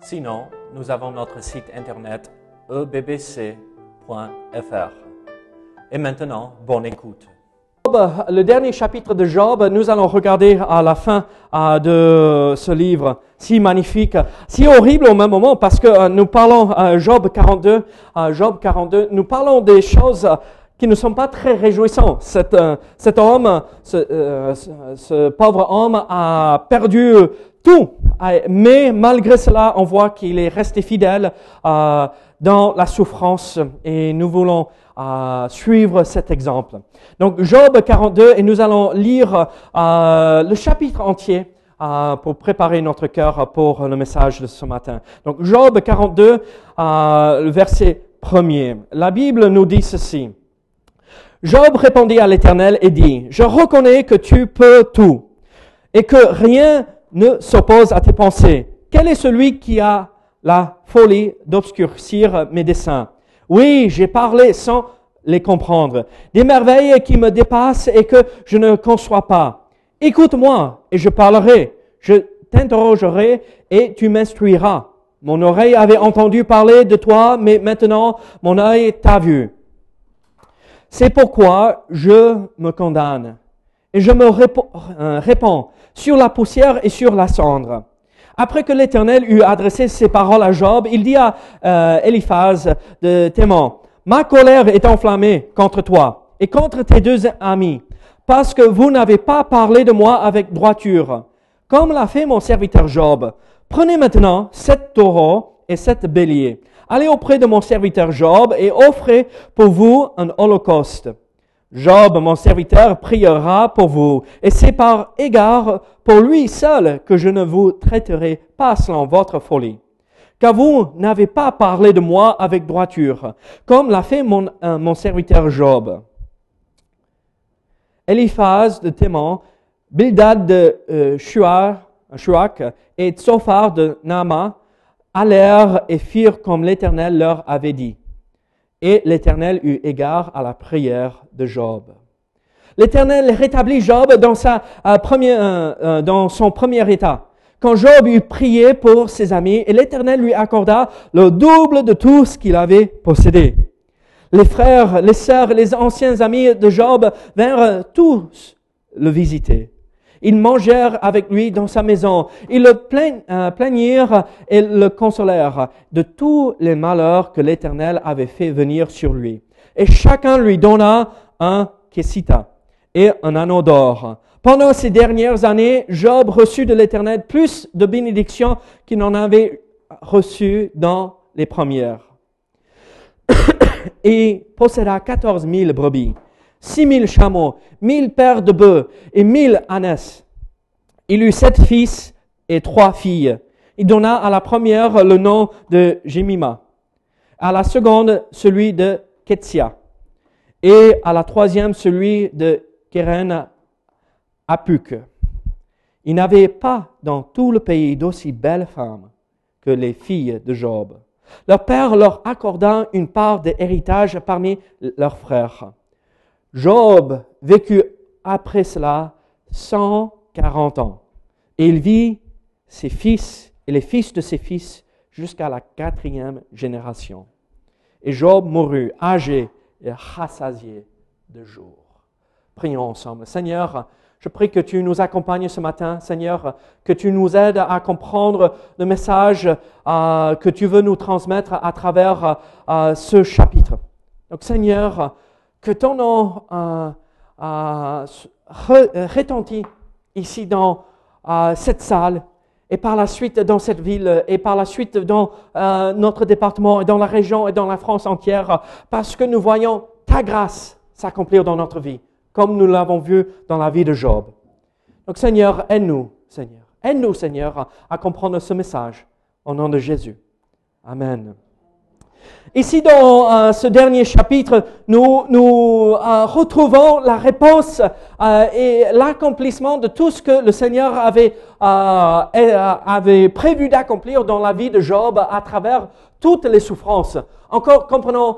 Sinon, nous avons notre site internet ebbc.fr. Et maintenant, bonne écoute. Le dernier chapitre de Job, nous allons regarder à la fin euh, de ce livre si magnifique, si horrible au même moment, parce que euh, nous parlons, euh, Job 42, euh, Job 42, nous parlons des choses qui ne sont pas très réjouissantes. Cet, homme, ce pauvre homme a perdu Euh, mais malgré cela, on voit qu'il est resté fidèle euh, dans la souffrance et nous voulons euh, suivre cet exemple. Donc Job 42 et nous allons lire euh, le chapitre entier euh, pour préparer notre cœur pour le message de ce matin. Donc Job 42, euh, le verset premier. La Bible nous dit ceci. Job répondit à l'Éternel et dit, Je reconnais que tu peux tout et que rien ne s'oppose à tes pensées. Quel est celui qui a la folie d'obscurcir mes desseins Oui, j'ai parlé sans les comprendre. Des merveilles qui me dépassent et que je ne conçois pas. Écoute-moi et je parlerai. Je t'interrogerai et tu m'instruiras. Mon oreille avait entendu parler de toi, mais maintenant mon œil t'a vu. C'est pourquoi je me condamne et je me répo- euh, sur la poussière et sur la cendre. Après que l'Éternel eut adressé ces paroles à Job, il dit à euh, Eliphaz de Théman, Ma colère est enflammée contre toi et contre tes deux amis, parce que vous n'avez pas parlé de moi avec droiture, comme l'a fait mon serviteur Job. Prenez maintenant sept taureaux et sept béliers. Allez auprès de mon serviteur Job et offrez pour vous un holocauste. Job, mon serviteur, priera pour vous, et c'est par égard pour lui seul que je ne vous traiterai pas selon votre folie. Car vous n'avez pas parlé de moi avec droiture, comme l'a fait mon, euh, serviteur Job. Eliphaz de Théman, Bildad de euh, et Tsophar de Nama allèrent et firent comme l'Éternel leur avait dit. Et l'Éternel eut égard à la prière de Job. L'Éternel rétablit Job dans, sa, euh, première, euh, euh, dans son premier état. Quand Job eut prié pour ses amis, et l'Éternel lui accorda le double de tout ce qu'il avait possédé. Les frères, les sœurs, les anciens amis de Job vinrent tous le visiter. Ils mangèrent avec lui dans sa maison. Ils le euh, plaignirent et le consolèrent de tous les malheurs que l'Éternel avait fait venir sur lui. Et chacun lui donna un kessita et un anneau d'or. Pendant ces dernières années, Job reçut de l'Éternel plus de bénédictions qu'il n'en avait reçu dans les premières et posséda quatorze mille brebis, six mille chameaux, mille paires de bœufs et mille ânesses. Il eut sept fils et trois filles. Il donna à la première le nom de Jemima, à la seconde celui de Ketsia, et à la troisième celui de Keren Apuk. Il n'avait pas dans tout le pays d'aussi belles femmes que les filles de Job. Leur père leur accorda une part de héritage parmi leurs frères. Job vécut après cela 140 ans. Et il vit ses fils et les fils de ses fils jusqu'à la quatrième génération. Et Job mourut âgé et rassasié de jours. Prions ensemble. Seigneur, je prie que tu nous accompagnes ce matin, Seigneur, que tu nous aides à comprendre le message euh, que tu veux nous transmettre à travers euh, ce chapitre. Donc, Seigneur, que ton nom euh, euh, re- retentit ici dans euh, cette salle et par la suite dans cette ville et par la suite dans euh, notre département et dans la région et dans la France entière parce que nous voyons ta grâce s'accomplir dans notre vie comme nous l'avons vu dans la vie de Job. Donc Seigneur, aide-nous, Seigneur. Aide-nous, Seigneur, à comprendre ce message. Au nom de Jésus. Amen. Ici, dans euh, ce dernier chapitre, nous, euh, retrouvons la réponse euh, et l'accomplissement de tout ce que le Seigneur avait prévu d'accomplir dans la vie de Job à travers toutes les souffrances. Encore, comprenons,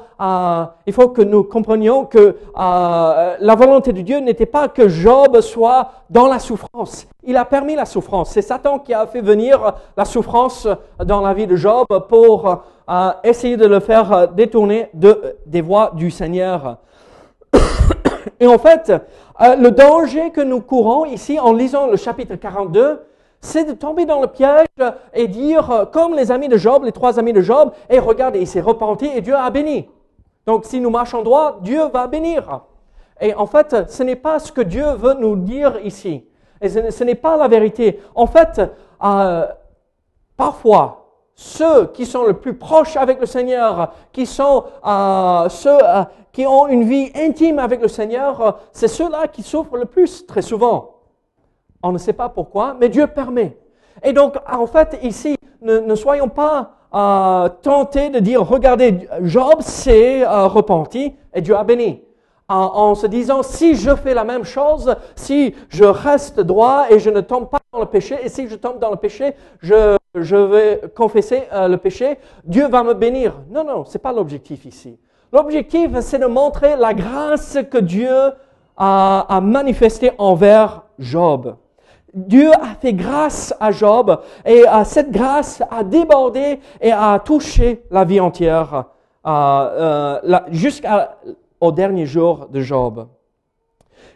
il faut que nous comprenions que la volonté de Dieu n'était pas que Job soit dans la souffrance. Il a permis la souffrance. C'est Satan qui a fait venir la souffrance dans la vie de Job pour essayer de le faire euh, détourner de, des voies du Seigneur. Et en fait, euh, le danger que nous courons ici en lisant le chapitre 42, c'est de tomber dans le piège et dire, euh, comme les amis de Job, les trois amis de Job, et regardez, il s'est repenti et Dieu a béni. Donc si nous marchons droit, Dieu va bénir. Et en fait, ce n'est pas ce que Dieu veut nous dire ici. Et ce n'est pas la vérité. En fait, parfois, ceux qui sont le plus proches avec le Seigneur, qui sont euh, ceux euh, qui ont une vie intime avec le Seigneur, euh, c'est ceux-là qui souffrent le plus très souvent. On ne sait pas pourquoi, mais Dieu permet. Et donc, en fait, ici, ne, soyons pas tentés de dire, regardez, Job s'est repenti et Dieu a béni. en se disant, si je fais la même chose, si je reste droit et je ne tombe pas dans le péché, et si je tombe dans le péché, je vais confesser euh, le péché, Dieu va me bénir. Non, non, ce n'est pas l'objectif ici. L'objectif, c'est de montrer la grâce que Dieu a, a manifestée envers Job. Dieu a fait grâce à Job et cette grâce a débordé et a touché la vie entière euh, euh, jusqu'au dernier jour de Job.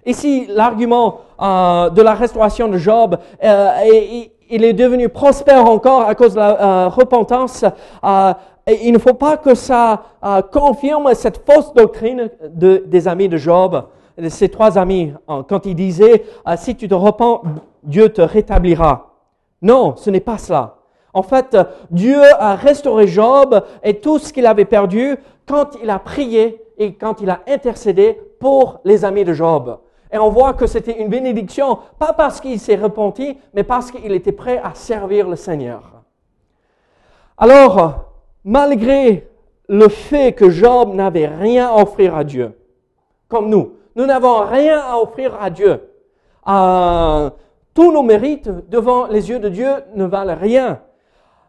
Ici, l'argument de la restauration de Job est, il est devenu prospère encore à cause de la euh, repentance. Euh, il ne faut pas que ça euh, confirme cette fausse doctrine de, des amis de Job, de ces trois amis, hein, quand ils disaient, si tu te repens, Dieu te rétablira. Non, ce n'est pas cela. En fait, Dieu a restauré Job et tout ce qu'il avait perdu quand il a prié et quand il a intercédé pour les amis de Job. Et on voit que c'était une bénédiction, pas parce qu'il s'est repenti, mais parce qu'il était prêt à servir le Seigneur. Alors, malgré le fait que Job n'avait rien à offrir à Dieu, comme nous, nous n'avons rien à offrir à Dieu. Tous nos mérites devant les yeux de Dieu ne valent rien.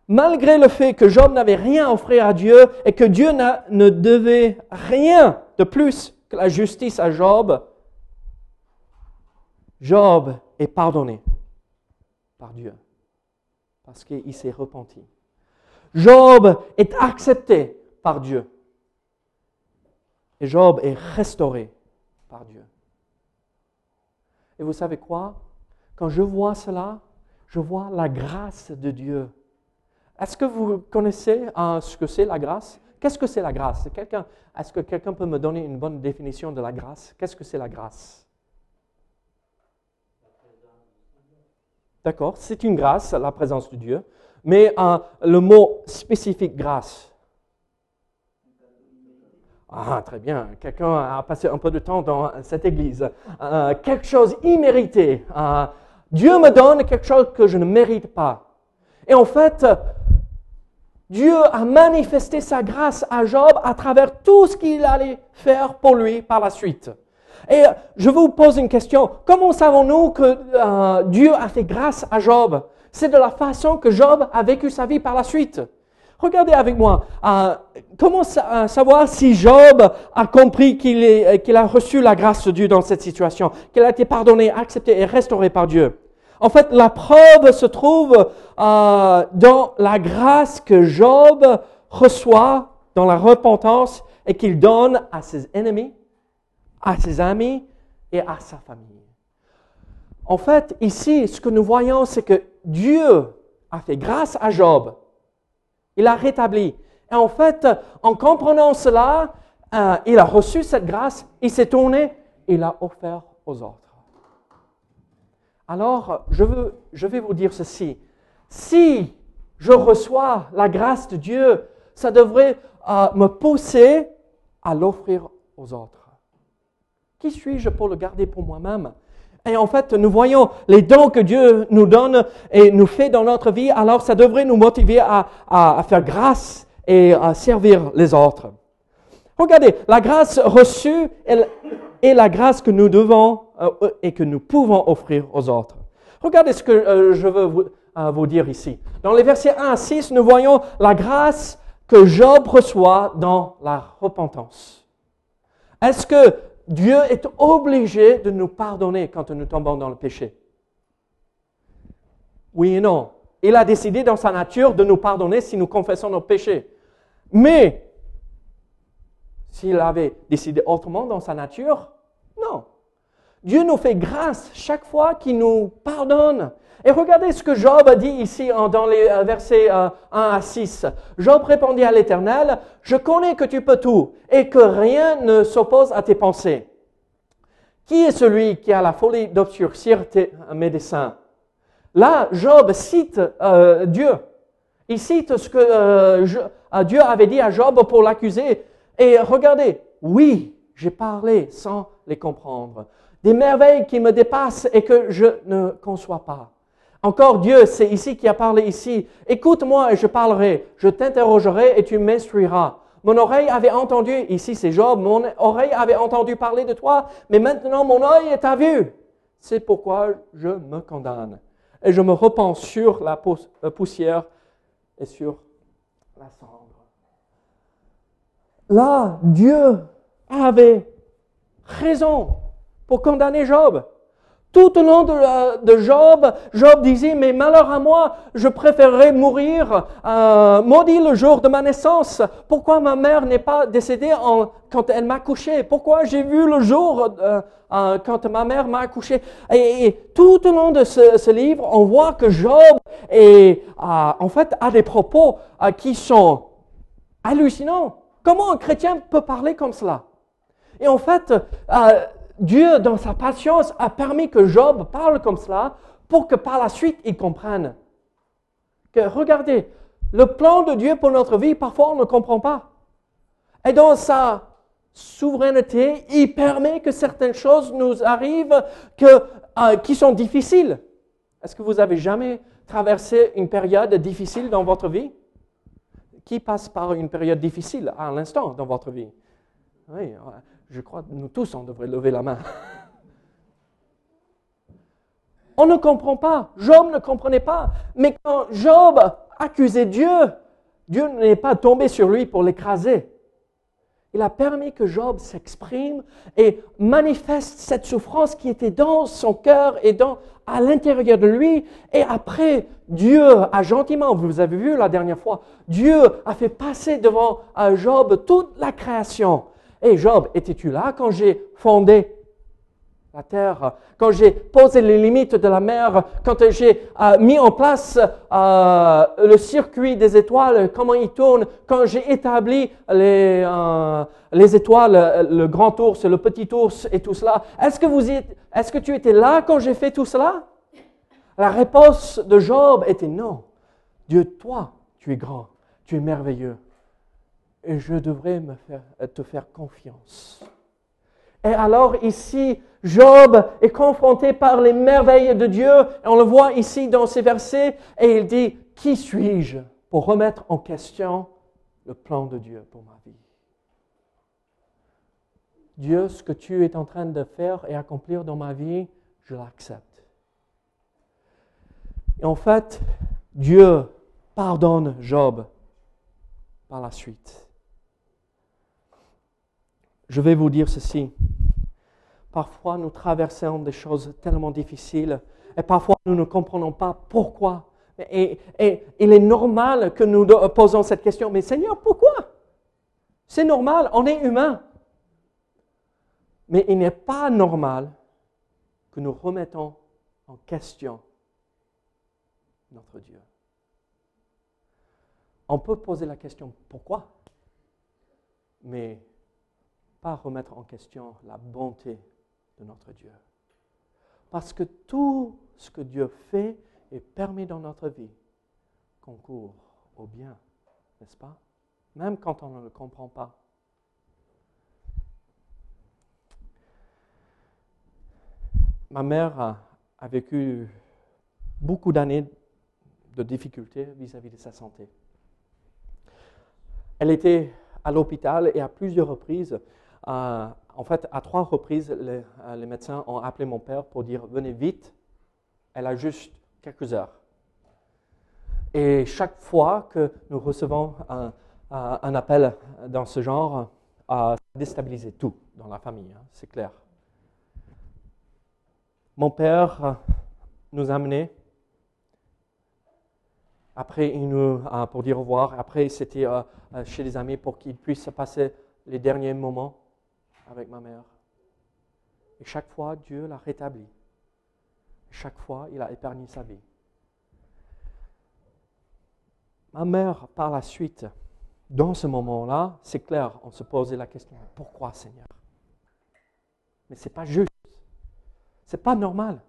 Malgré le fait que Job n'avait rien à offrir à Dieu et que Dieu ne devait rien de plus que la justice à Job, Job est pardonné par Dieu parce qu'il s'est repenti. Job est accepté par Dieu. Et Job est restauré par Dieu. Et vous savez quoi? Quand je vois cela, je vois la grâce de Dieu. Est-ce que vous connaissez euh, ce que c'est la grâce? Qu'est-ce que c'est la grâce? Est-ce que quelqu'un peut me donner une bonne définition de la grâce? Qu'est-ce que c'est la grâce? D'accord C'est une grâce, la présence de Dieu. Mais euh, le mot spécifique grâce. Ah, très bien. Quelqu'un a passé un peu de temps dans cette église. Euh, quelque chose immérité. Dieu me donne quelque chose que je ne mérite pas. Et en fait, Dieu a manifesté sa grâce à Job à travers tout ce qu'il allait faire pour lui par la suite. Et je vous pose une question. Comment savons-nous que euh, Dieu a fait grâce à Job? C'est de la façon que Job a vécu sa vie par la suite. Regardez avec moi. Euh, comment euh, savoir si Job a compris qu'il a reçu la grâce de Dieu dans cette situation, qu'il a été pardonné, accepté et restauré par Dieu? En fait, la preuve se trouve dans la grâce que Job reçoit dans la repentance et qu'il donne à ses ennemis à ses amis et à sa famille. En fait, ici, ce que nous voyons, c'est que Dieu a fait grâce à Job. Il a rétabli. Et en fait, en comprenant cela, euh, il a reçu cette grâce, il s'est tourné, il l'a offert aux autres. Alors, je, veux, je vais vous dire ceci. Si je reçois la grâce de Dieu, ça devrait euh, me pousser à l'offrir aux autres. Qui suis-je pour le garder pour moi-même? Et en fait, nous voyons les dons que Dieu nous donne et nous fait dans notre vie, alors ça devrait nous motiver à, à, faire grâce et à servir les autres. Regardez, la grâce reçue est la grâce que nous devons et que nous pouvons offrir aux autres. Regardez ce que euh, je veux euh, vous dire ici. Dans les versets 1 à 6, nous voyons la grâce que Job reçoit dans la repentance. Est-ce que Dieu est obligé de nous pardonner quand nous tombons dans le péché? Oui et non. Il a décidé dans sa nature de nous pardonner si nous confessons nos péchés. Mais s'il avait décidé autrement dans sa nature, non. Dieu nous fait grâce chaque fois qu'il nous pardonne. Et regardez ce que Job a dit ici dans les euh, versets 1 euh, à 6. Job répondit à l'Éternel, je connais que tu peux tout et que rien ne s'oppose à tes pensées. Qui est celui qui a la folie d'obscurcir tes médecins Là, Job cite euh, Dieu. Il cite ce que Dieu avait dit à Job pour l'accuser. Et regardez, oui, j'ai parlé sans les comprendre. Des merveilles qui me dépassent et que je ne conçois pas. Encore Dieu, c'est ici qui a parlé ici. Écoute-moi et je parlerai. Je t'interrogerai et tu m'instruiras. Mon oreille avait entendu, ici c'est Job, mon oreille avait entendu parler de toi, mais maintenant mon œil est à vue. C'est pourquoi je me condamne. Et je me repens sur la poussière et sur la cendre. Là, Dieu avait raison pour condamner Job. Tout au long de, Job, Job disait, mais malheur à moi, je préférerais mourir, euh, maudit le jour de ma naissance. Pourquoi ma mère n'est pas décédée quand elle m'a couché? Pourquoi j'ai vu le jour euh, euh, quand ma mère m'a accouché? Et, tout au long de ce, livre, on voit que Job est, en fait, a des propos qui sont hallucinants. Comment un chrétien peut parler comme cela? Et en fait, Dieu, dans sa patience, a permis que Job parle comme cela pour que par la suite il comprenne que, regardez, le plan de Dieu pour notre vie, parfois on ne comprend pas. Et dans sa souveraineté, il permet que certaines choses nous arrivent que, euh, qui sont difficiles. Est-ce que vous avez jamais traversé une période difficile dans votre vie? Qui passe par une période difficile à l'instant dans votre vie? Oui, je crois que nous tous, on devrait lever la main. On ne comprend pas. Job ne comprenait pas. Mais quand Job accusait Dieu, Dieu n'est pas tombé sur lui pour l'écraser. Il a permis que Job s'exprime et manifeste cette souffrance qui était dans son cœur et dans, à l'intérieur de lui. Et après, Dieu a gentiment, vous avez vu la dernière fois, Dieu a fait passer devant Job toute la création. Job, étais-tu là quand j'ai fondé la terre, quand j'ai posé les limites de la mer, quand j'ai euh, mis en place euh, le circuit des étoiles, comment il tourne, quand j'ai établi les, euh, les étoiles, le grand ours, le petit ours et tout cela. Est-ce que, est-ce que tu étais là quand j'ai fait tout cela? La réponse de Job était non. Dieu, toi, tu es grand, tu es merveilleux et je devrais me faire, te faire confiance. Et alors ici, Job est confronté par les merveilles de Dieu. Et on le voit ici dans ces versets. Et il dit, qui suis-je pour remettre en question le plan de Dieu pour ma vie? Dieu, ce que tu es en train de faire et accomplir dans ma vie, je l'accepte. Et en fait, Dieu pardonne Job par la suite. Je vais vous dire ceci. Parfois, nous traversons des choses tellement difficiles et parfois, nous ne comprenons pas pourquoi. Et, il est normal que nous posons cette question, mais Seigneur, pourquoi? C'est normal, on est humain. Mais il n'est pas normal que nous remettons en question notre Dieu. On peut poser la question pourquoi, remettre en question la bonté de notre Dieu. Parce que tout ce que Dieu fait et permet dans notre vie concourt au bien, n'est-ce pas? Même quand on ne le comprend pas. ma mère a, a vécu beaucoup d'années de difficultés vis-à-vis de sa santé. Elle était à l'hôpital et à plusieurs reprises, en fait, à trois reprises, les, euh, les médecins ont appelé mon père pour dire venez vite, elle a juste quelques heures. Et chaque fois que nous recevons un, un appel dans ce genre, à déstabiliser tout dans la famille, hein, c'est clair. Mon père euh, nous a amenés. Après, euh, pour dire au revoir. Après, c'était euh, euh, chez les amis pour qu'il puisse passer les derniers moments avec ma mère. Et chaque fois, Dieu l'a rétabli. Chaque fois, il a épargné sa vie. Ma mère, par la suite, dans ce moment-là, c'est clair, on se posait la question pourquoi, Seigneur? Mais ce n'est pas juste. Ce n'est pas normal.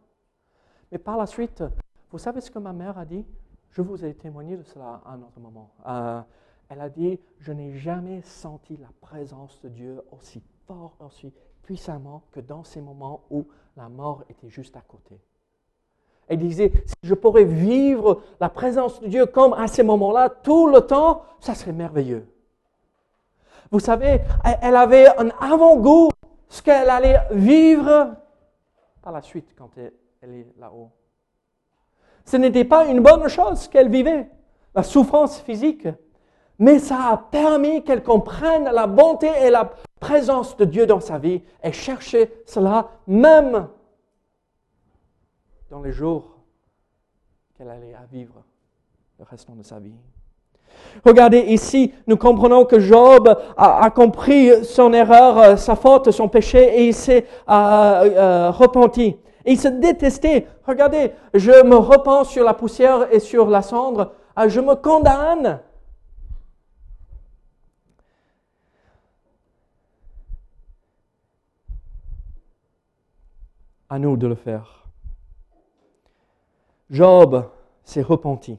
Mais par la suite, vous savez ce que ma mère a dit? Je vous ai témoigné de cela à un autre moment. Euh, elle a dit Je n'ai jamais senti la présence de Dieu aussi fort, aussi puissamment que dans ces moments où la mort était juste à côté. Elle disait, si je pourrais vivre la présence de Dieu comme à ces moments-là, tout le temps, ça serait merveilleux. Vous savez, elle- avait un avant-goût, ce qu'elle allait vivre par la suite quand elle, elle est là-haut. Ce n'était pas une bonne chose qu'elle vivait, la souffrance physique, mais ça a permis qu'elle comprenne la bonté et la présence de Dieu dans sa vie et chercher cela même dans les jours qu'elle allait vivre le restant de sa vie. Regardez ici, nous comprenons que Job a, compris son erreur, euh, sa faute, son péché, et il s'est euh, euh, repenti. Il se détestait. Regardez, je me repens sur la poussière et sur la cendre. Je me condamne. À nous de le faire. Job s'est repenti.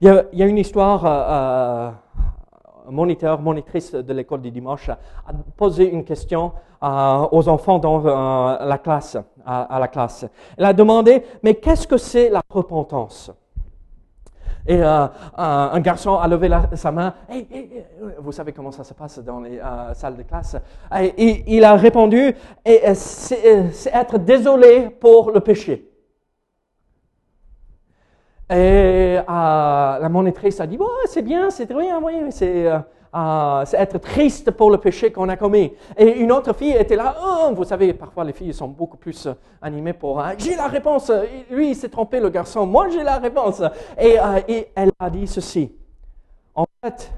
Il y, a, une histoire, euh, euh, un moniteur, monitrice de l'école du dimanche a posé une question euh, aux enfants dans la classe, à la classe. Elle a demandé, mais qu'est-ce que c'est la repentance? Et euh, un, garçon a levé sa main. Hey, vous savez comment ça se passe dans les euh, salles de classe? Et, il a répondu, et, euh, c'est euh, être désolé pour le péché. Et euh, la monitrice a dit, ouais, c'est bien, c'est très bien, oui, c'est euh, c'est être triste pour le péché qu'on a commis. Et une autre fille était là, oh, vous savez, parfois les filles sont beaucoup plus euh, animées pour, euh, j'ai la réponse, lui il s'est trompé, le garçon, moi j'ai la réponse. Euh, et elle a dit ceci, en fait,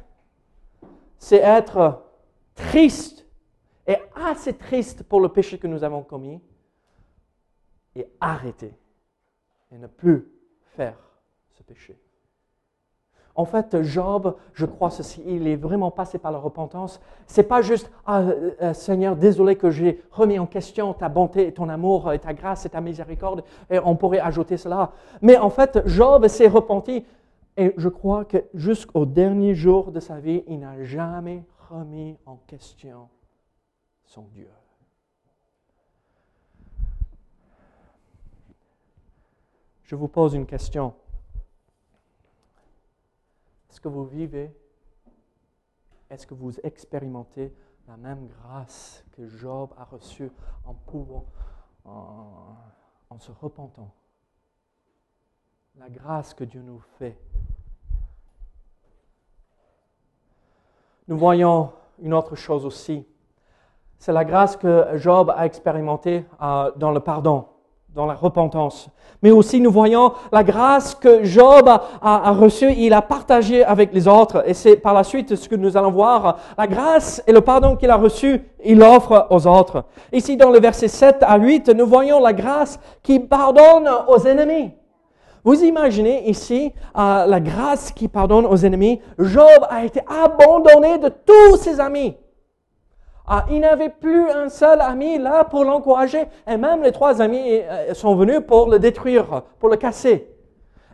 c'est être triste et assez triste pour le péché que nous avons commis et arrêter et ne plus faire ce péché. En fait, Job, je crois ceci, il est vraiment passé par la repentance. C'est pas juste, ah, euh, Seigneur, désolé que j'ai remis en question ta bonté ton amour et ta grâce et ta miséricorde, et on pourrait ajouter cela. Mais en fait, Job s'est repenti, et je crois que jusqu'au dernier jour de sa vie, il n'a jamais remis en question son Dieu. Je vous pose une question. Est-ce que vous vivez, est-ce que vous expérimentez la même grâce que Job a reçue en pouvant, en, se repentant? La grâce que Dieu nous fait. Nous voyons une autre chose aussi. C'est la grâce que Job a expérimentée euh, dans le pardon dans la repentance. Mais aussi, nous voyons la grâce que Job a, reçue, il a partagé avec les autres. Et c'est par la suite ce que nous allons voir. La grâce et le pardon qu'il a reçu, il l'offre aux autres. Ici, dans le verset 7 à 8, nous voyons la grâce qui pardonne aux ennemis. Vous imaginez ici euh, la grâce qui pardonne aux ennemis. Job a été abandonné de tous ses amis. Ah, il n'avait plus un seul ami là pour l'encourager. Et même les trois amis euh, sont venus pour le détruire, pour le casser.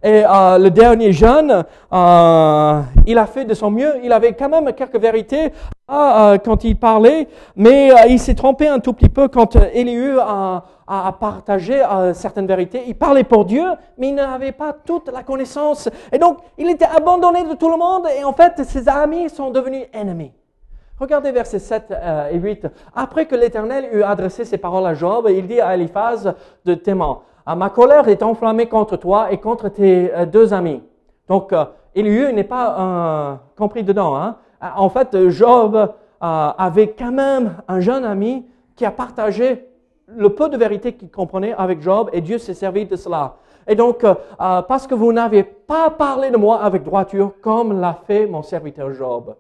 Et euh, le dernier jeune, euh, il a fait de son mieux. Il avait quand même quelques vérités quand il parlait, mais il s'est trompé un tout petit peu quand Élihu a, a partagé certaines vérités. Il parlait pour Dieu, mais il n'avait pas toute la connaissance. Et donc, il était abandonné de tout le monde. Et en fait, ses amis sont devenus ennemis. Regardez versets 7 et 8. Après que l'Éternel eut adressé ses paroles à Job, il dit à Eliphaz de Théman, ah, ma colère est enflammée contre toi et contre tes euh, deux amis. Donc, euh, Élihu n'est pas euh, compris dedans. Hein. En fait, Job avait quand même un jeune ami qui a partagé le peu de vérité qu'il comprenait avec Job et Dieu s'est servi de cela. Et donc, parce que vous n'avez pas parlé de moi avec droiture comme l'a fait mon serviteur Job.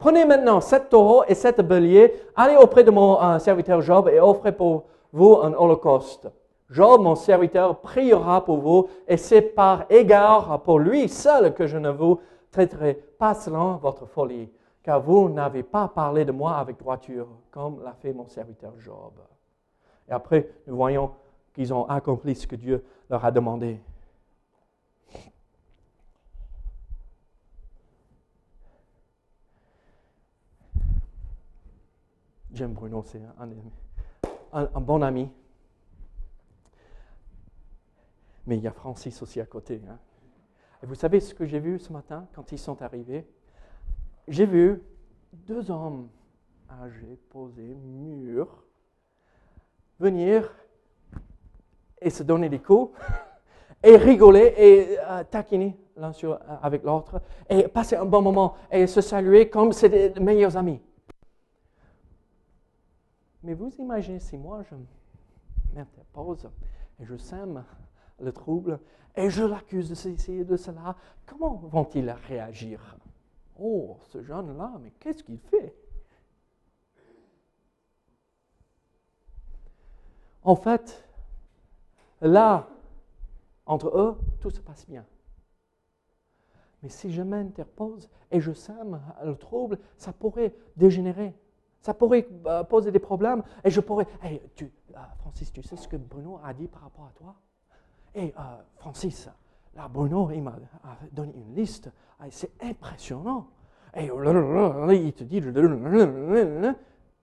Prenez maintenant sept taureaux et sept béliers, allez auprès de mon serviteur Job et offrez pour vous un holocauste. Job, mon serviteur, priera pour vous, et c'est par égard pour lui seul que je ne vous traiterai pas selon votre folie, car vous n'avez pas parlé de moi avec droiture, comme l'a fait mon serviteur Job. Et après, nous voyons qu'ils ont accompli ce que Dieu leur a demandé. J'aime Bruno, c'est un, bon ami. mais il y a Francis aussi à côté. Hein. Et vous savez ce que j'ai vu ce matin quand ils sont arrivés? J'ai vu deux hommes âgés, posés, mûrs, venir et se donner des coups et rigoler et euh, taquiner l'un euh, avec l'autre et passer un bon moment et se saluer comme c'était des meilleurs amis. Mais vous imaginez si moi je m'interpose et je sème le trouble, et je l'accuse de ceci et de cela, comment vont-ils réagir? Oh, ce jeune-là, mais qu'est-ce qu'il fait? En fait, là, entre eux, tout se passe bien. Mais si je m'interpose et je sème le trouble, ça pourrait dégénérer. Ça pourrait euh, poser des problèmes et je pourrais... Hey, tu, euh, Francis, tu sais ce que Bruno a dit par rapport à toi? Et euh, Francis, là, Bruno, il m'a donné une liste. Ah, c'est impressionnant. Et il te dit,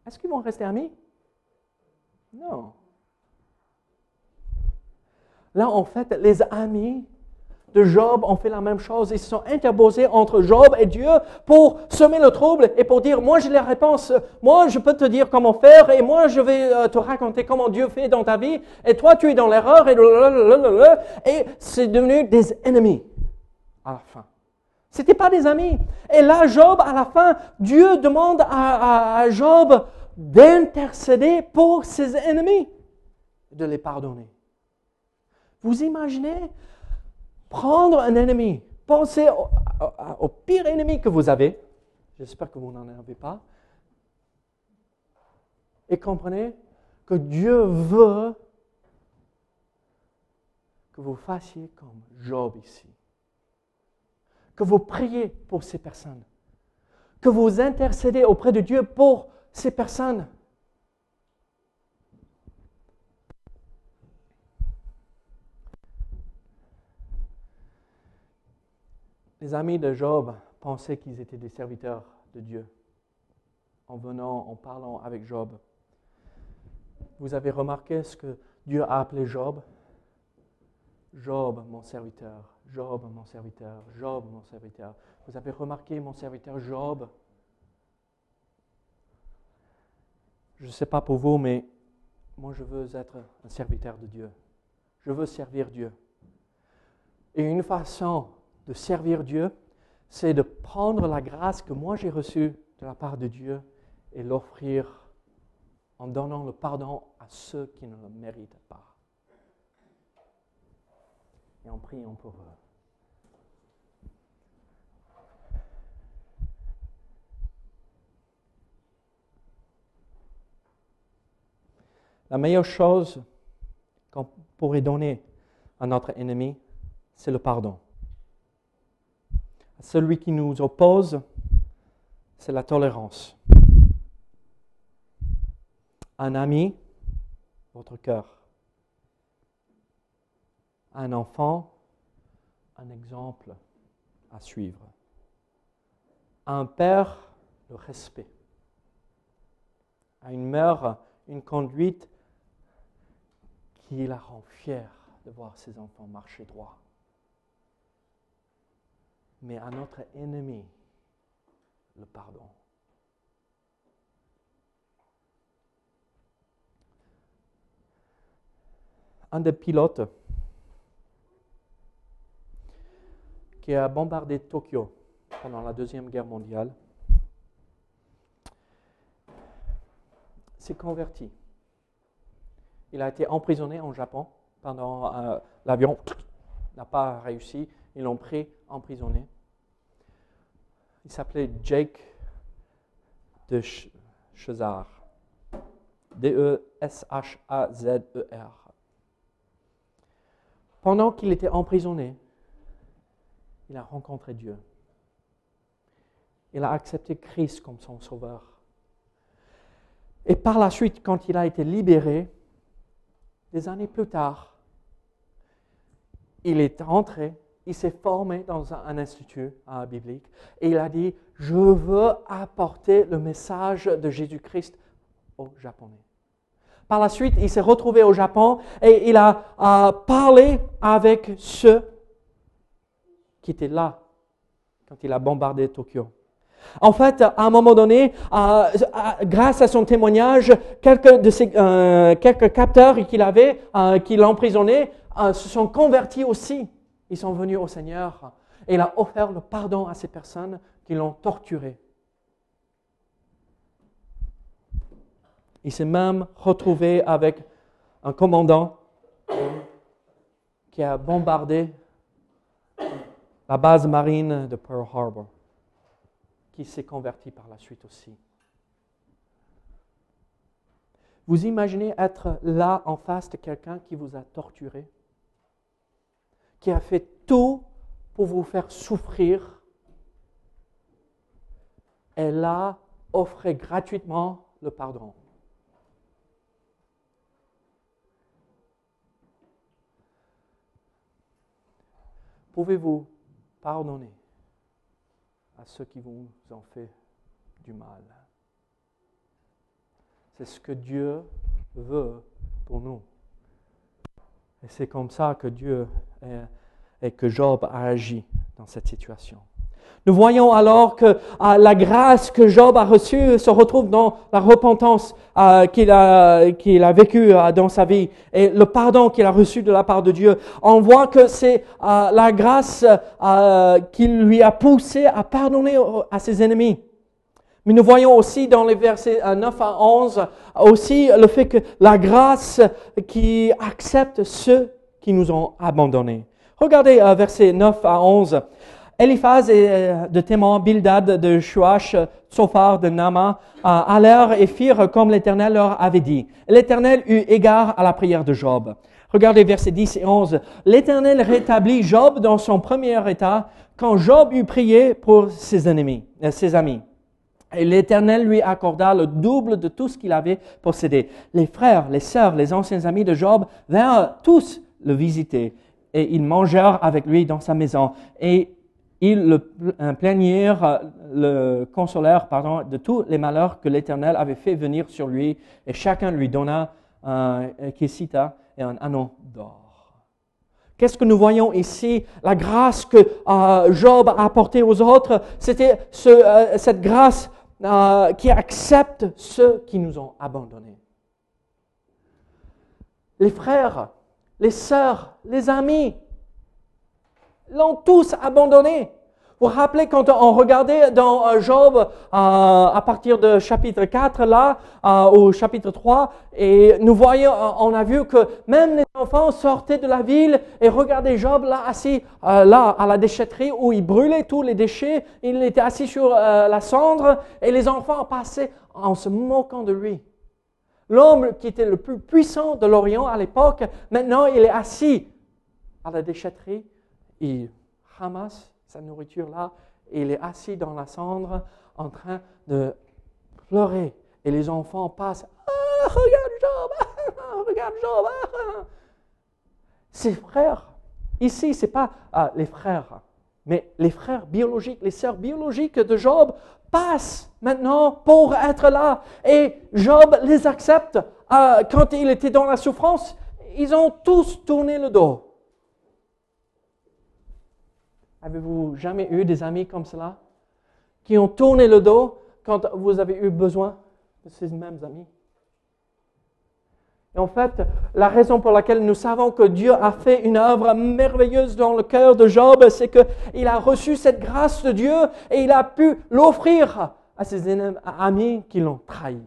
est-ce qu'ils vont rester amis? Non. Là, en fait, les amis de Job ont fait la même chose. Ils se sont interposés entre Job et Dieu pour semer le trouble et pour dire, moi j'ai la réponse, moi je peux te dire comment faire et moi je vais euh, te raconter comment Dieu fait dans ta vie et toi tu es dans l'erreur et, et c'est devenu des ennemis à la fin. C'était pas des amis. Et là, Job, à la fin, Dieu demande à Job d'intercéder pour ses ennemis, de les pardonner. Vous imaginez prendre un ennemi, pensez au, pire ennemi que vous avez, j'espère que vous n'en avez pas, et comprenez que Dieu veut que vous fassiez comme Job ici, que vous priez pour ces personnes, que vous intercédez auprès de Dieu pour ces personnes. Les amis de Job pensaient qu'ils étaient des serviteurs de Dieu en venant, en parlant avec Job. Vous avez remarqué ce que Dieu a appelé Job? Job, mon serviteur, Job, mon serviteur, Job, mon serviteur. Vous avez remarqué mon serviteur Job? Je ne sais pas pour vous, mais moi je veux être un serviteur de Dieu. Je veux servir Dieu. Et une façon de servir Dieu, c'est de prendre la grâce que moi j'ai reçue de la part de Dieu et l'offrir en donnant le pardon à ceux qui ne le méritent pas. Et en priant pour eux. La meilleure chose qu'on pourrait donner à notre ennemi, c'est le pardon. Celui qui nous oppose, c'est la tolérance. Un ami, votre cœur. Un enfant, un exemple à suivre. Un père, le respect. À une mère, une conduite qui la rend fière de voir ses enfants marcher droit. Mais à notre ennemi, le pardon. Un des pilotes qui a bombardé Tokyo pendant la Deuxième Guerre mondiale s'est converti. Il a été emprisonné en Japon pendant euh, l'avion n'a pas réussi. Ils l'ont pris emprisonné. Il s'appelait Jake de Chazar. D-E-S-H-A-Z-E-R. Pendant qu'il était emprisonné, il a rencontré Dieu. Il a accepté Christ comme son sauveur. Et par la suite, quand il a été libéré, des années plus tard, il est entré, il s'est formé dans un, institut euh, biblique et il a dit, je veux apporter le message de Jésus-Christ aux Japonais. Par la suite, il s'est retrouvé au Japon et il a euh, parlé avec ceux qui étaient là quand il a bombardé Tokyo. En fait, à un moment donné, euh, grâce à son témoignage, quelques, de ces, quelques capteurs qu'il avait, qui l'emprisonnaient, se sont convertis aussi. Ils sont venus au Seigneur et il a offert le pardon à ces personnes qui l'ont torturé. Il s'est même retrouvé avec un commandant qui a bombardé la base marine de Pearl Harbor, qui s'est converti par la suite aussi. Vous imaginez être là en face de quelqu'un qui vous a torturé? Qui a fait tout pour vous faire souffrir, elle a offert gratuitement le pardon. Pouvez-vous pardonner à ceux qui vous ont fait du mal? C'est ce que Dieu veut pour nous. Et c'est comme ça que Dieu et que Job a agi dans cette situation. Nous voyons alors que ah, la grâce que Job a reçue se retrouve dans la repentance ah, qu'il a, vécue ah, dans sa vie et le pardon qu'il a reçu de la part de Dieu. On voit que c'est la grâce qui lui a poussé à pardonner à ses ennemis. Mais nous voyons aussi dans les versets 9 à 11 aussi le fait que la grâce qui accepte ceux qui nous ont abandonnés. Regardez euh, versets 9 à 11. Eliphaz euh, de Téman, Bildad de Shuach, Sophar de Nama euh, allèrent et firent comme l'Éternel leur avait dit. L'Éternel eut égard à la prière de Job. Regardez versets 10 et 11. L'Éternel rétablit Job dans son premier état quand Job eut prié pour ses ennemis, ses amis. Et l'Éternel lui accorda le double de tout ce qu'il avait possédé. Les frères, les sœurs, les anciens amis de Job vinrent tous le visiter et ils mangèrent avec lui dans sa maison et ils le plaignirent, le consolèrent pardon, de tous les malheurs que l'Éternel avait fait venir sur lui et chacun lui donna un kessita et un anneau d'or. Qu'est-ce que nous voyons ici? La grâce que euh, Job a apportée aux autres, c'était euh, cette grâce euh, qui accepte ceux qui nous ont abandonnés. Les frères les sœurs, les amis, l'ont tous abandonné. Vous vous rappelez quand on regardait dans euh, Job euh, à partir de chapitre 4 là euh, au chapitre 3 et nous voyons, on a vu que même les enfants sortaient de la ville et regardaient Job là assis là à la déchetterie où il brûlait tous les déchets, il était assis sur la cendre et les enfants passaient en se moquant de lui. L'homme qui était le plus puissant de l'Orient à l'époque, maintenant il est assis à la déchetterie, il ramasse sa nourriture là, il est assis dans la cendre en train de pleurer. Et les enfants passent, ah, regarde Job, ah, regarde Job. Ah. Ses frères Ici, ce n'est pas ah, les frères, mais les frères biologiques, les sœurs biologiques de Job passent maintenant pour être là. Et Job les accepte. Ah, quand il était dans la souffrance, ils ont tous tourné le dos. Avez-vous jamais eu des amis comme cela qui ont tourné le dos quand vous avez eu besoin de ces mêmes amis? Et en fait, la raison pour laquelle nous savons que Dieu a fait une œuvre merveilleuse dans le cœur de Job, c'est qu'il a reçu cette grâce de Dieu et il a pu l'offrir à ses amis qui l'ont trahi.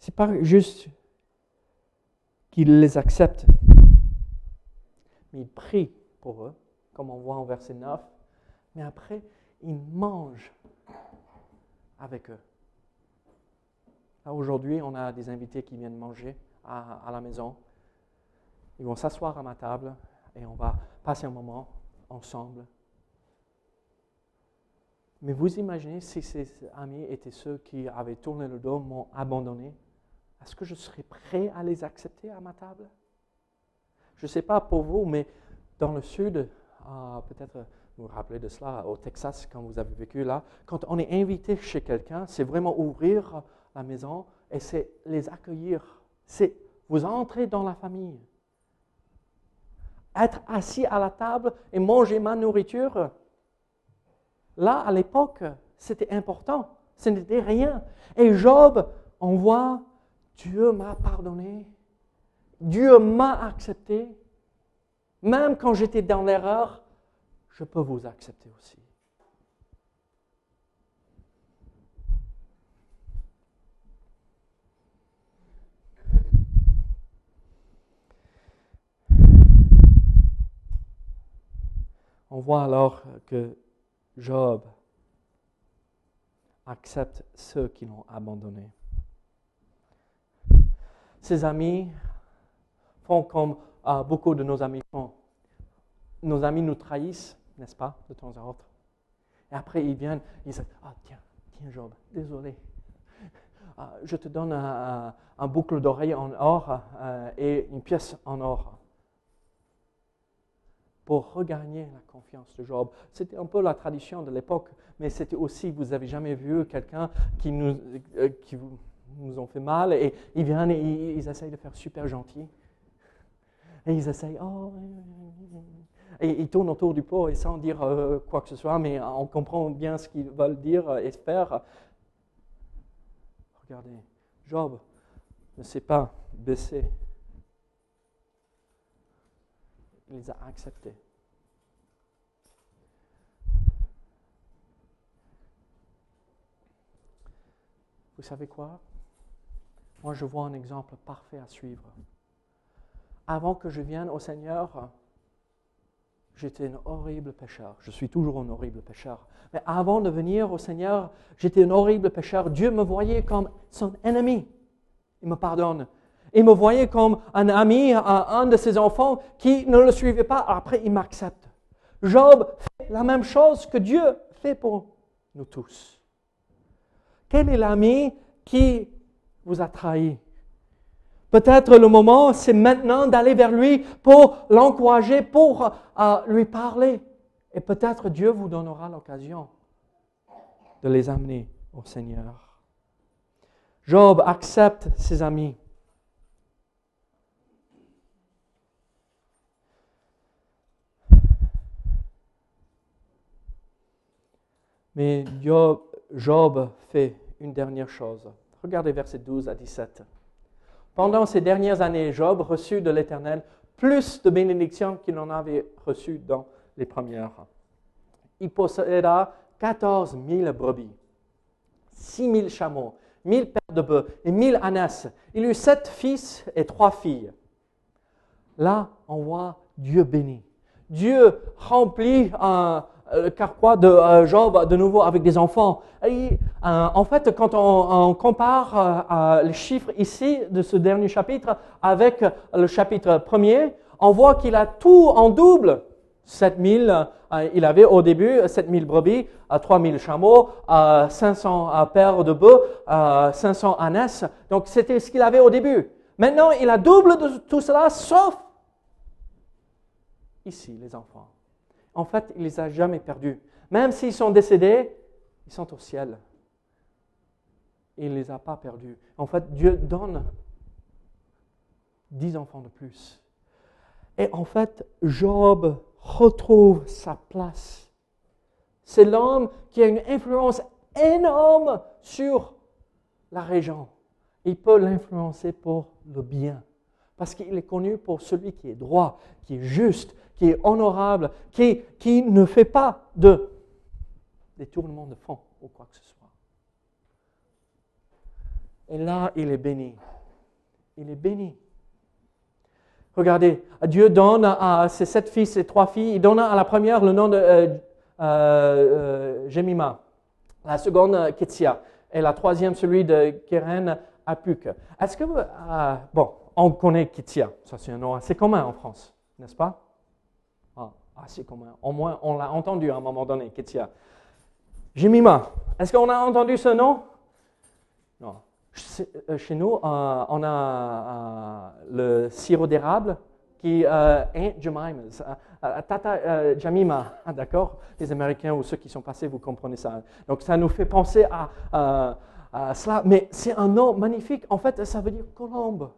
C'est pas juste qu'il les accepte, mais il prie pour eux, comme on voit en verset 9. Mais après, il mange avec eux. Aujourd'hui, on a des invités qui viennent manger à, la maison. Ils vont s'asseoir à ma table et on va passer un moment ensemble. Mais vous imaginez si ces amis étaient ceux qui avaient tourné le dos, m'ont abandonné, est-ce que je serais prêt à les accepter à ma table? Je ne sais pas pour vous, mais dans le sud, peut-être vous vous rappelez de cela au Texas quand vous avez vécu là, quand on est invité chez quelqu'un, c'est vraiment ouvrir la maison et c'est les accueillir. C'est vous entrez dans la famille. Être assis à la table et manger ma nourriture, là, à l'époque, c'était important. Ce n'était rien. Et Job, on voit, Dieu m'a pardonné. Dieu m'a accepté. Même quand j'étais dans l'erreur, je peux vous accepter aussi. On voit alors que Job accepte ceux qui l'ont abandonné. Ses amis font comme ah, beaucoup de nos amis font. Nos amis nous trahissent, n'est-ce pas, de temps en autre. Et après, ils viennent, ils disent, ah tiens, tiens Job, désolé. Ah, je te donne un, boucle d'oreille en or euh, et une pièce en or pour regagner la confiance de Job. C'était un peu la tradition de l'époque, mais c'était aussi, vous n'avez jamais vu quelqu'un qui nous, euh, qui nous ont fait mal et ils viennent et ils, ils essayent de faire super gentil. Et ils essayent, oh, et ils tournent autour du pot et sans dire euh, quoi que ce soit, mais on comprend bien ce qu'ils veulent dire et faire. Regardez, Job ne s'est pas baissé. Il les a acceptés. Vous savez quoi? Moi, je vois un exemple parfait à suivre. Avant que je vienne au Seigneur, j'étais un horrible pécheur. Je suis toujours un horrible pécheur. Mais avant de venir au Seigneur, j'étais un horrible pécheur. Dieu me voyait comme son ennemi. Il me pardonne. Il me voyait comme un ami, un, de ses enfants qui ne le suivait pas. Après, il m'accepte. Job fait la même chose que Dieu fait pour nous tous. Quel est l'ami qui vous a trahi? Peut-être le moment, c'est maintenant d'aller vers lui pour l'encourager, pour euh, lui parler. Et peut-être Dieu vous donnera l'occasion de les amener au Seigneur. Job accepte ses amis. Mais Job fait une dernière chose. Regardez versets 12 à 17. Pendant ces dernières années, Job reçut de l'Éternel plus de bénédictions qu'il n'en avait reçues dans les premières. Il posséda 14 000 brebis, 6 000 chameaux, 1000 paires de bœufs et 1000 ânesses. Il eut sept fils et trois filles. Là, on voit Dieu béni. Dieu remplit un, euh, carquois de euh, Job de nouveau avec des enfants. Euh, en fait, quand on, compare les chiffres ici de ce dernier chapitre avec le chapitre premier, on voit qu'il a tout en double 7000, euh, il avait au début 7000 brebis, 3000 chameaux, 500 paires de bœufs, 500 ânesses. Donc c'était ce qu'il avait au début. Maintenant, il a double de tout cela, sauf ici, les enfants. En fait, il les a jamais perdus. Même s'ils sont décédés, ils sont au ciel. Il ne les a pas perdus. En fait, Dieu donne dix enfants de plus. Et en fait, Job retrouve sa place. C'est l'homme qui a une influence énorme sur la région. Il peut l'influencer pour le bien. Parce qu'il est connu pour celui qui est droit, qui est juste, qui est honorable, qui, qui ne fait pas de détournement de fond ou quoi que ce soit. Et là, il est béni. Il est béni. Regardez, Dieu donne à ses sept fils et trois filles, il donne à la première le nom de euh, euh, Jemima, la seconde Ketsia, et la troisième celui de Keren Apuk. Est-ce que, euh, bon, on connaît Ketsia, ça c'est un nom assez commun en France, n'est-ce pas? Ah, Assez commun, au moins on l'a entendu à un moment donné, Ketsia. Jemima, est-ce qu'on a entendu ce nom? Non. Euh, chez nous, euh, on a euh, le sirop d'érable qui est Aunt Jemima's, Tata Jamima, ah, d'accord Les Américains ou ceux qui sont passés, vous comprenez ça. Donc ça nous fait penser à, cela, mais c'est un nom magnifique. En fait, ça veut dire colombe.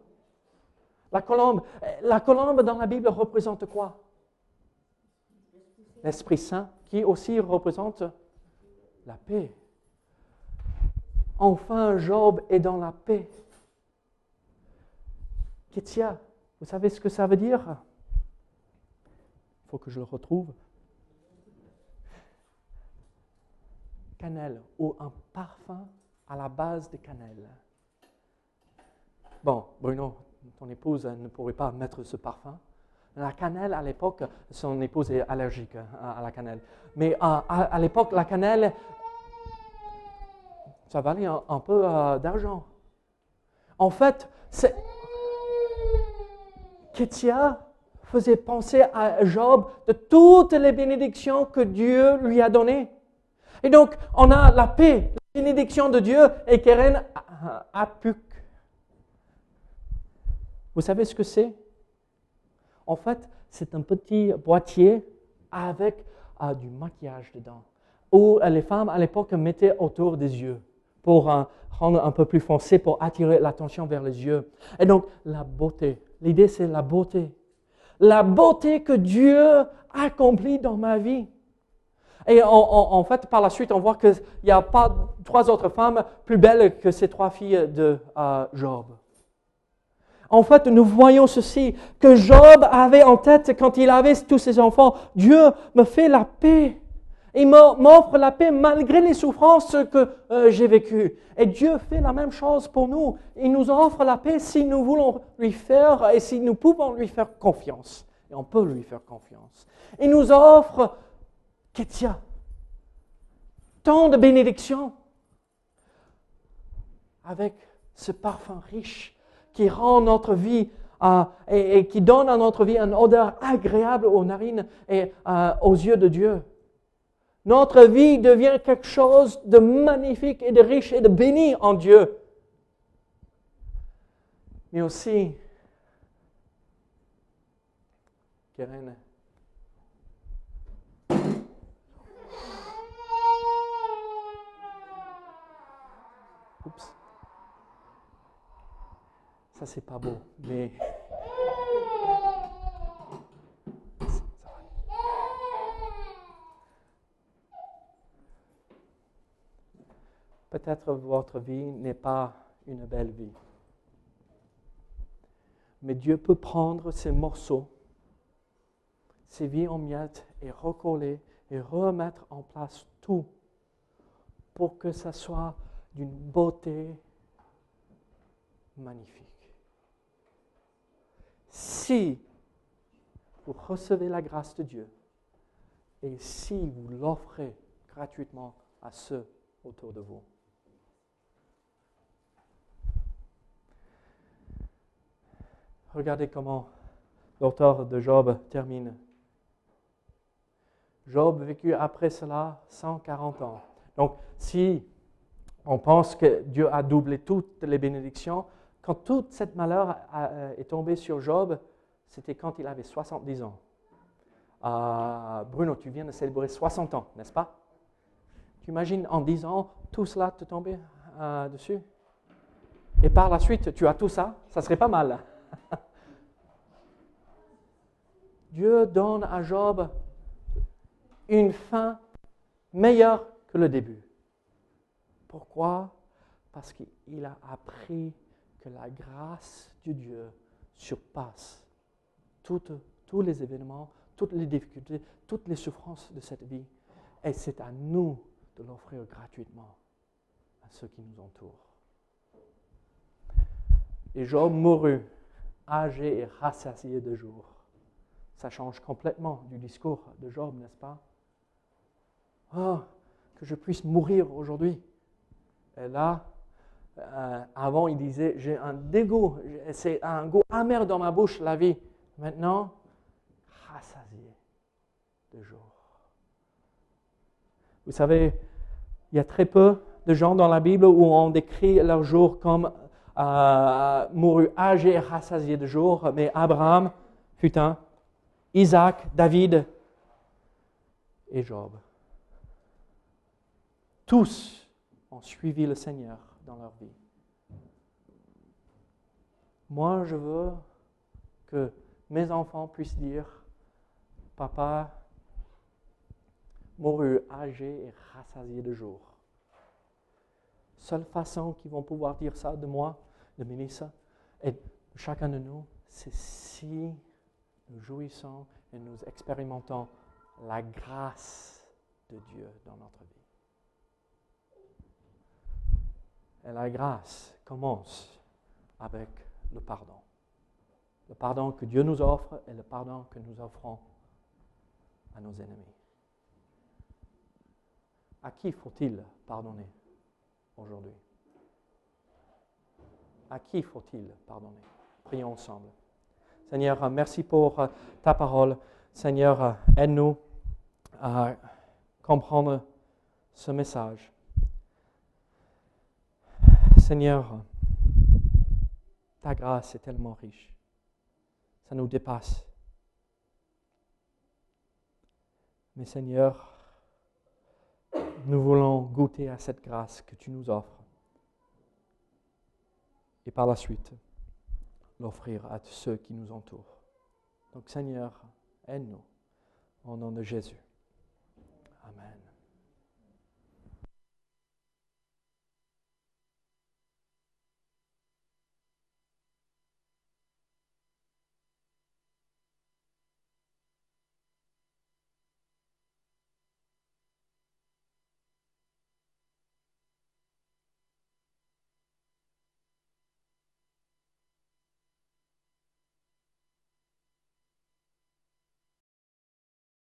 La colombe, la colombe dans la Bible représente quoi? L'Esprit Saint, qui aussi représente la paix. Enfin, Job est dans la paix. Kétia, vous savez ce que ça veut dire? Il faut que je le retrouve. Cannelle ou un parfum à la base de cannelle. Bon, Bruno, ton épouse ne pourrait pas mettre ce parfum. La cannelle, à l'époque, son épouse est allergique à la cannelle. Mais à, à l'époque, la cannelle ça valait un, peu euh, d'argent. En fait, c'est... Kétia faisait penser à Job de toutes les bénédictions que Dieu lui a données. Et donc, on a la paix, la bénédiction de Dieu et Keren Apuk. Vous savez ce que c'est? En fait, c'est un petit boîtier avec euh, du maquillage dedans, où les femmes à l'époque mettaient autour des yeux pour rendre un peu plus foncé, pour attirer l'attention vers les yeux. Et donc, la beauté. L'idée, c'est la beauté. La beauté que Dieu accomplit dans ma vie. Et en, fait, par la suite, on voit qu'il n'y a pas trois autres femmes plus belles que ces trois filles de euh, Job. En fait, nous voyons ceci, que Job avait en tête quand il avait tous ses enfants, Dieu me fait la paix. Il m'offre la paix malgré les souffrances que euh, j'ai vécues. Et Dieu fait la même chose pour nous. Il nous offre la paix si nous voulons lui faire et si nous pouvons lui faire confiance. Et on peut lui faire confiance. Il nous offre, Kétia, tant de bénédictions avec ce parfum riche qui rend notre vie euh, et, qui donne à notre vie une odeur agréable aux narines et euh, aux yeux de Dieu. Notre vie devient quelque chose de magnifique et de riche et de béni en Dieu. Mais aussi, Karen, Oups. Ça, c'est pas beau, mais peut-être votre vie n'est pas une belle vie. Mais Dieu peut prendre ces morceaux, ces vies en miettes, et recoller et remettre en place tout pour que ça soit d'une beauté magnifique. Si vous recevez la grâce de Dieu et si vous l'offrez gratuitement à ceux autour de vous. Regardez comment l'auteur de Job termine. Job vécut après cela 140 ans. Donc, si on pense que Dieu a doublé toutes les bénédictions, quand toute cette malheur euh, est tombée sur Job, c'était quand il avait 70 ans. Euh, Bruno, tu viens de célébrer 60 ans, n'est-ce pas? Tu imagines en 10 ans tout cela te tomber euh, dessus? Et par la suite, tu as tout ça Ça serait pas mal. Dieu donne à Job une fin meilleure que le début. Pourquoi? Parce qu'il a appris que la grâce de Dieu surpasse toutes, tous les événements, toutes les difficultés, toutes les souffrances de cette vie. Et c'est à nous de l'offrir gratuitement à ceux qui nous entourent. Et Job mourut, âgé et rassasié de jour. Ça change complètement du discours de Job, n'est-ce pas? Oh, que je puisse mourir aujourd'hui. Et là, euh, avant, il disait, j'ai un dégoût, c'est un goût amer dans ma bouche, la vie. Maintenant, rassasié de jour. Vous savez, il y a très peu de gens dans la Bible où on décrit leur jour comme euh, âgé rassasié de jour, mais Abraham fut un, Isaac, David et Job. Tous ont suivi le Seigneur dans leur vie. Moi, je veux que mes enfants puissent dire, Papa mourut âgé et rassasié de jour. Seule façon qu'ils vont pouvoir dire ça de moi, de Mélissa et de chacun de nous, c'est si nous jouissons et nous expérimentons la grâce de Dieu dans notre vie. Et la grâce commence avec le pardon. Le pardon que Dieu nous offre et le pardon que nous offrons à nos ennemis. À qui faut-il pardonner aujourd'hui? À qui faut-il pardonner? Prions ensemble. Seigneur, merci pour ta parole. Seigneur, aide-nous à comprendre ce message. Seigneur, ta grâce est tellement riche. Ça nous dépasse. Mais Seigneur, nous voulons goûter à cette grâce que tu nous offres. Et par la suite, l'offrir à ceux qui nous entourent. Donc Seigneur, aide-nous. Au nom de Jésus. Amen.